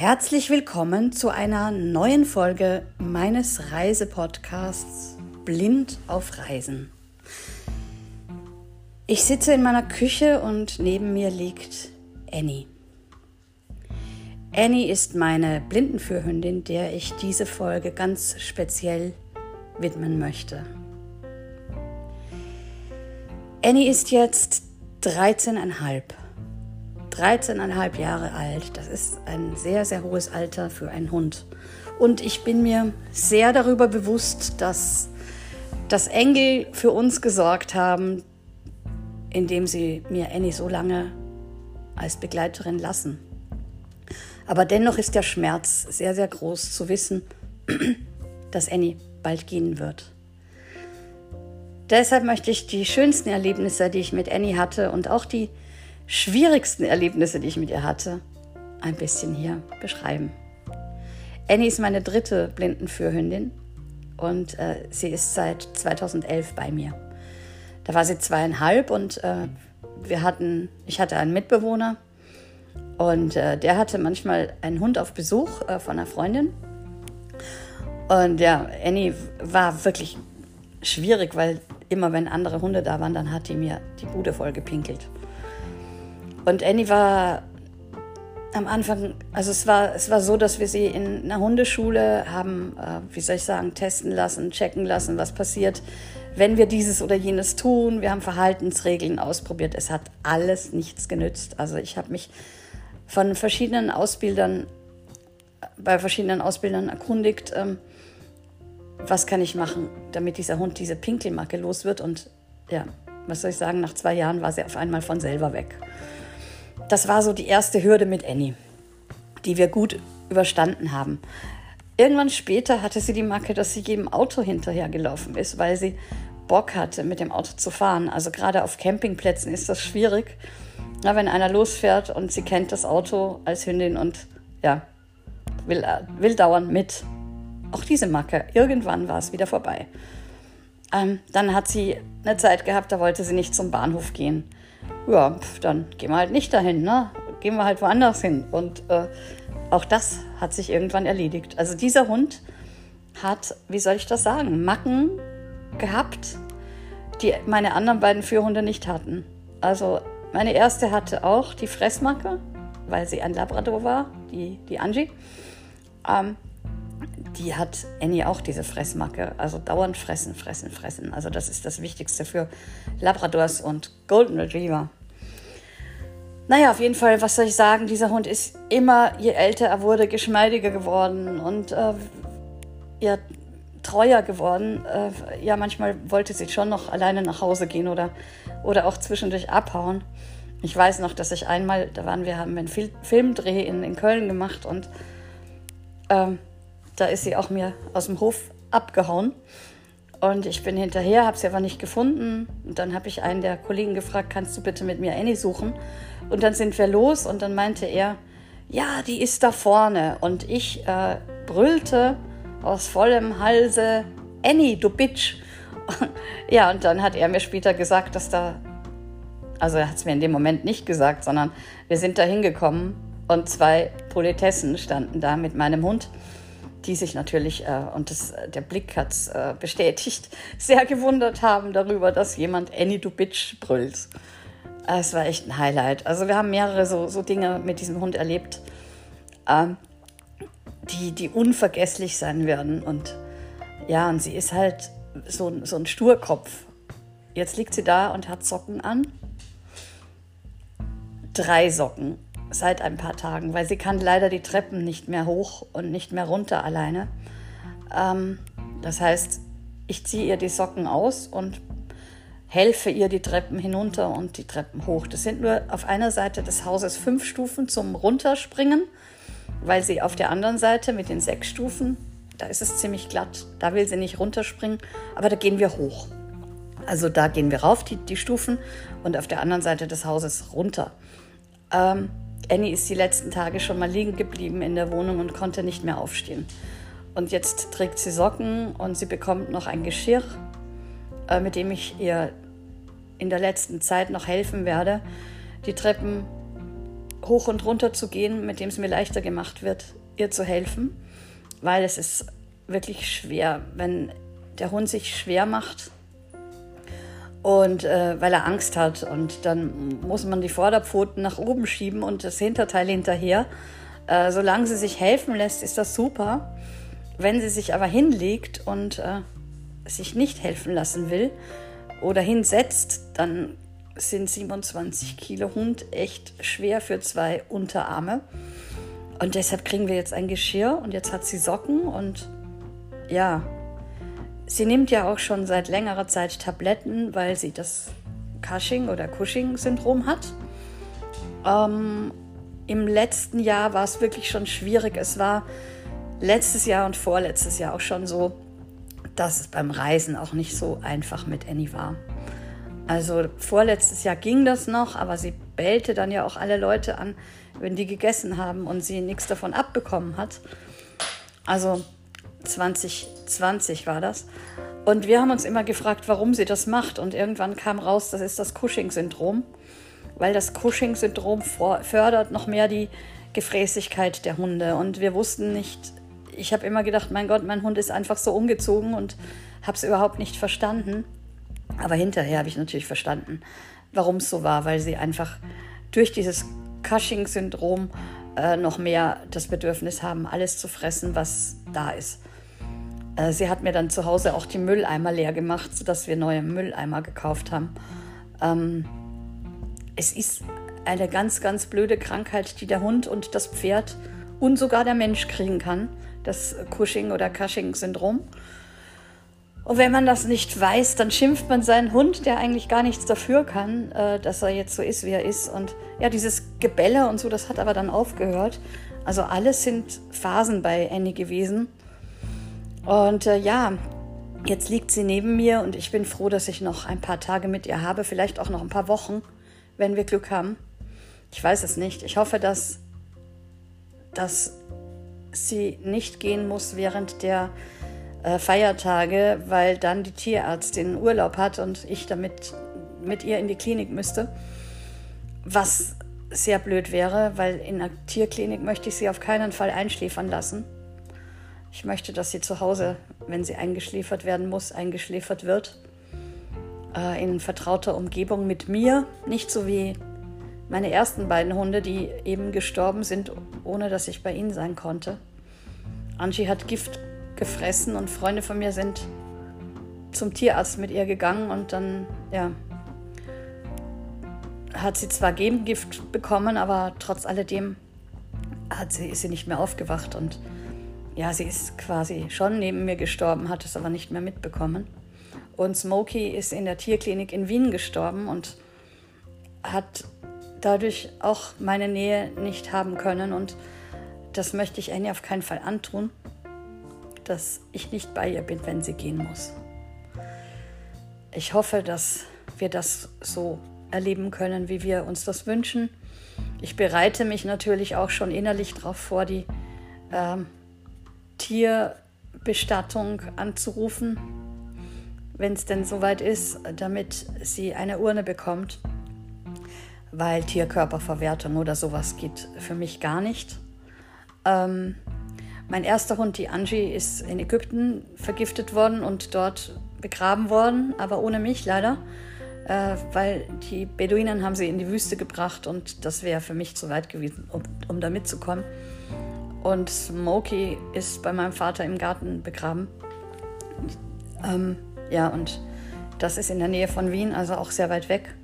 Herzlich willkommen zu einer neuen Folge meines Reisepodcasts Blind auf Reisen. Ich sitze in meiner Küche und neben mir liegt Annie. Annie ist meine Blindenführhündin, der ich diese Folge ganz speziell widmen möchte. Annie ist jetzt 13,5. 13,5 Jahre alt. Das ist ein sehr, sehr hohes Alter für einen Hund. Und ich bin mir sehr darüber bewusst, dass das Engel für uns gesorgt haben, indem sie mir Annie so lange als Begleiterin lassen. Aber dennoch ist der Schmerz sehr, sehr groß zu wissen, dass Annie bald gehen wird. Deshalb möchte ich die schönsten Erlebnisse, die ich mit Annie hatte und auch die schwierigsten Erlebnisse, die ich mit ihr hatte, ein bisschen hier beschreiben. Annie ist meine dritte Blindenführhündin und äh, sie ist seit 2011 bei mir. Da war sie zweieinhalb und äh, wir hatten, ich hatte einen Mitbewohner und äh, der hatte manchmal einen Hund auf Besuch äh, von einer Freundin. Und ja, Annie war wirklich schwierig, weil immer wenn andere Hunde da waren, dann hat die mir die Bude voll gepinkelt. Und Annie war am Anfang, also es war, es war so, dass wir sie in einer Hundeschule haben, äh, wie soll ich sagen, testen lassen, checken lassen, was passiert, wenn wir dieses oder jenes tun. Wir haben Verhaltensregeln ausprobiert. Es hat alles nichts genützt. Also ich habe mich von verschiedenen Ausbildern, bei verschiedenen Ausbildern erkundigt, ähm, was kann ich machen, damit dieser Hund diese Pinkelmacke los wird. Und ja, was soll ich sagen, nach zwei Jahren war sie auf einmal von selber weg das war so die erste Hürde mit Annie, die wir gut überstanden haben. Irgendwann später hatte sie die Macke, dass sie jedem Auto hinterhergelaufen ist, weil sie Bock hatte, mit dem Auto zu fahren. Also gerade auf Campingplätzen ist das schwierig, na, wenn einer losfährt und sie kennt das Auto als Hündin und ja, will, will dauern mit. Auch diese Macke, irgendwann war es wieder vorbei. Ähm, dann hat sie eine Zeit gehabt, da wollte sie nicht zum Bahnhof gehen ja, dann gehen wir halt nicht dahin, ne? Gehen wir halt woanders hin. Und äh, auch das hat sich irgendwann erledigt. Also dieser Hund hat, wie soll ich das sagen, Macken gehabt, die meine anderen beiden Führhunde nicht hatten. Also meine erste hatte auch die Fressmacke, weil sie ein Labrador war, die, die Angie. Ähm, die hat Annie auch diese Fressmacke. Also dauernd fressen, fressen, fressen. Also das ist das Wichtigste für Labradors und Golden Retriever. Naja, auf jeden Fall, was soll ich sagen, dieser Hund ist immer, je älter er wurde, geschmeidiger geworden und äh, ja, treuer geworden. Äh, ja, manchmal wollte sie schon noch alleine nach Hause gehen oder, oder auch zwischendurch abhauen. Ich weiß noch, dass ich einmal, da waren wir, haben einen Fil Filmdreh in, in Köln gemacht und ähm, da ist sie auch mir aus dem Hof abgehauen. Und ich bin hinterher, habe sie aber nicht gefunden. Und dann habe ich einen der Kollegen gefragt, kannst du bitte mit mir Annie suchen? Und dann sind wir los und dann meinte er, ja, die ist da vorne. Und ich äh, brüllte aus vollem Halse, Annie, du Bitch. ja, und dann hat er mir später gesagt, dass da, also er hat es mir in dem Moment nicht gesagt, sondern wir sind da hingekommen und zwei Politessen standen da mit meinem Hund die sich natürlich, äh, und das, der Blick hat es äh, bestätigt, sehr gewundert haben darüber, dass jemand Annie du Bitch brüllt. Es war echt ein Highlight. Also wir haben mehrere so, so Dinge mit diesem Hund erlebt, äh, die, die unvergesslich sein werden. Und ja, und sie ist halt so, so ein Sturkopf. Jetzt liegt sie da und hat Socken an. Drei Socken seit ein paar Tagen, weil sie kann leider die Treppen nicht mehr hoch und nicht mehr runter alleine. Ähm, das heißt, ich ziehe ihr die Socken aus und helfe ihr die Treppen hinunter und die Treppen hoch. Das sind nur auf einer Seite des Hauses fünf Stufen zum Runterspringen, weil sie auf der anderen Seite mit den sechs Stufen, da ist es ziemlich glatt, da will sie nicht runterspringen, aber da gehen wir hoch. Also da gehen wir rauf, die, die Stufen, und auf der anderen Seite des Hauses runter. Ähm, Annie ist die letzten Tage schon mal liegen geblieben in der Wohnung und konnte nicht mehr aufstehen. Und jetzt trägt sie Socken und sie bekommt noch ein Geschirr, äh, mit dem ich ihr in der letzten Zeit noch helfen werde, die Treppen hoch und runter zu gehen, mit dem es mir leichter gemacht wird, ihr zu helfen, weil es ist wirklich schwer, wenn der Hund sich schwer macht und äh, weil er Angst hat und dann muss man die Vorderpfoten nach oben schieben und das Hinterteil hinterher. Äh, solange sie sich helfen lässt, ist das super. Wenn sie sich aber hinlegt und äh, sich nicht helfen lassen will oder hinsetzt, dann sind 27 Kilo Hund echt schwer für zwei Unterarme. Und deshalb kriegen wir jetzt ein Geschirr und jetzt hat sie Socken und ja, sie nimmt ja auch schon seit längerer Zeit Tabletten, weil sie das Cushing oder Cushing-Syndrom hat. Ähm, Im letzten Jahr war es wirklich schon schwierig. Es war letztes Jahr und vorletztes Jahr auch schon so, dass es beim Reisen auch nicht so einfach mit Annie war. Also vorletztes Jahr ging das noch, aber sie bellte dann ja auch alle Leute an, wenn die gegessen haben und sie nichts davon abbekommen hat. Also 2020 war das. Und wir haben uns immer gefragt, warum sie das macht. Und irgendwann kam raus, das ist das Cushing-Syndrom, weil das Cushing-Syndrom fördert noch mehr die Gefräßigkeit der Hunde. Und wir wussten nicht, ich habe immer gedacht, mein Gott, mein Hund ist einfach so umgezogen und habe es überhaupt nicht verstanden. Aber hinterher habe ich natürlich verstanden, warum es so war, weil sie einfach durch dieses Cushing-Syndrom äh, noch mehr das Bedürfnis haben, alles zu fressen, was da ist. Äh, sie hat mir dann zu Hause auch die Mülleimer leer gemacht, sodass wir neue Mülleimer gekauft haben. Ähm, es ist eine ganz, ganz blöde Krankheit, die der Hund und das Pferd und sogar der Mensch kriegen kann, das Cushing- oder Cushing-Syndrom. Und wenn man das nicht weiß, dann schimpft man seinen Hund, der eigentlich gar nichts dafür kann, äh, dass er jetzt so ist, wie er ist. Und ja, dieses Gebälle und so, das hat aber dann aufgehört. Also alles sind Phasen bei Annie gewesen. Und äh, ja, jetzt liegt sie neben mir und ich bin froh, dass ich noch ein paar Tage mit ihr habe, vielleicht auch noch ein paar Wochen, wenn wir Glück haben. Ich weiß es nicht. Ich hoffe, dass, dass sie nicht gehen muss während der äh, Feiertage, weil dann die Tierärztin Urlaub hat und ich damit mit ihr in die Klinik müsste. Was sehr blöd wäre, weil in der Tierklinik möchte ich sie auf keinen Fall einschläfern lassen. Ich möchte, dass sie zu Hause, wenn sie eingeschläfert werden muss, eingeschläfert wird. Äh, in vertrauter Umgebung mit mir. Nicht so wie meine ersten beiden Hunde, die eben gestorben sind, ohne dass ich bei ihnen sein konnte. Angie hat Gift gefressen und Freunde von mir sind zum Tierarzt mit ihr gegangen und dann, ja, hat sie zwar Gegengift bekommen, aber trotz alledem hat sie, ist sie nicht mehr aufgewacht und ja, sie ist quasi schon neben mir gestorben, hat es aber nicht mehr mitbekommen. Und Smokey ist in der Tierklinik in Wien gestorben und hat dadurch auch meine Nähe nicht haben können. Und das möchte ich Annie auf keinen Fall antun dass ich nicht bei ihr bin, wenn sie gehen muss. Ich hoffe, dass wir das so erleben können, wie wir uns das wünschen. Ich bereite mich natürlich auch schon innerlich darauf vor, die ähm, Tierbestattung anzurufen, wenn es denn soweit ist, damit sie eine Urne bekommt, weil Tierkörperverwertung oder sowas geht für mich gar nicht. Ähm, mein erster Hund, die Angie, ist in Ägypten vergiftet worden und dort begraben worden, aber ohne mich leider, äh, weil die Beduinen haben sie in die Wüste gebracht und das wäre für mich zu weit gewesen, um, um da mitzukommen. Und Smokey ist bei meinem Vater im Garten begraben. Ähm, ja, und das ist in der Nähe von Wien, also auch sehr weit weg.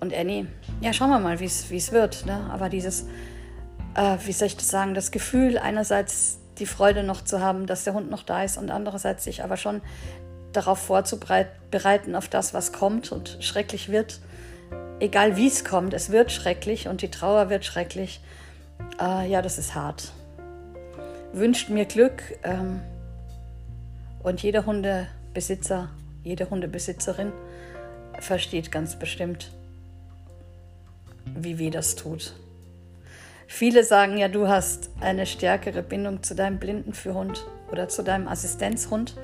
Und Annie, ja, schauen wir mal, wie es wird. Ne? Aber dieses äh, wie soll ich das sagen, das Gefühl, einerseits die Freude noch zu haben, dass der Hund noch da ist und andererseits sich aber schon darauf vorzubereiten, auf das, was kommt und schrecklich wird. Egal wie es kommt, es wird schrecklich und die Trauer wird schrecklich. Äh, ja, das ist hart. Wünscht mir Glück ähm, und jeder Hundebesitzer, jede Hundebesitzerin versteht ganz bestimmt, wie weh das tut. Viele sagen ja, du hast eine stärkere Bindung zu deinem Blindenführhund oder zu deinem Assistenzhund.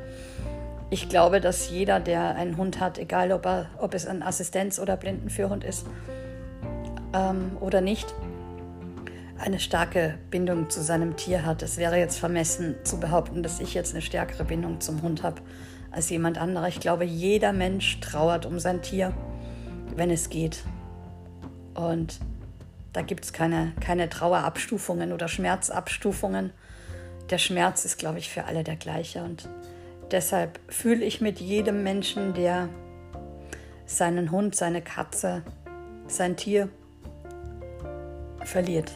Ich glaube, dass jeder, der einen Hund hat, egal ob, er, ob es ein Assistenz- oder Blindenführhund ist ähm, oder nicht, eine starke Bindung zu seinem Tier hat. Es wäre jetzt vermessen zu behaupten, dass ich jetzt eine stärkere Bindung zum Hund habe als jemand anderer. Ich glaube, jeder Mensch trauert um sein Tier, wenn es geht. Und da gibt es keine, keine Trauerabstufungen oder Schmerzabstufungen. Der Schmerz ist, glaube ich, für alle der gleiche. Und deshalb fühle ich mit jedem Menschen, der seinen Hund, seine Katze, sein Tier verliert.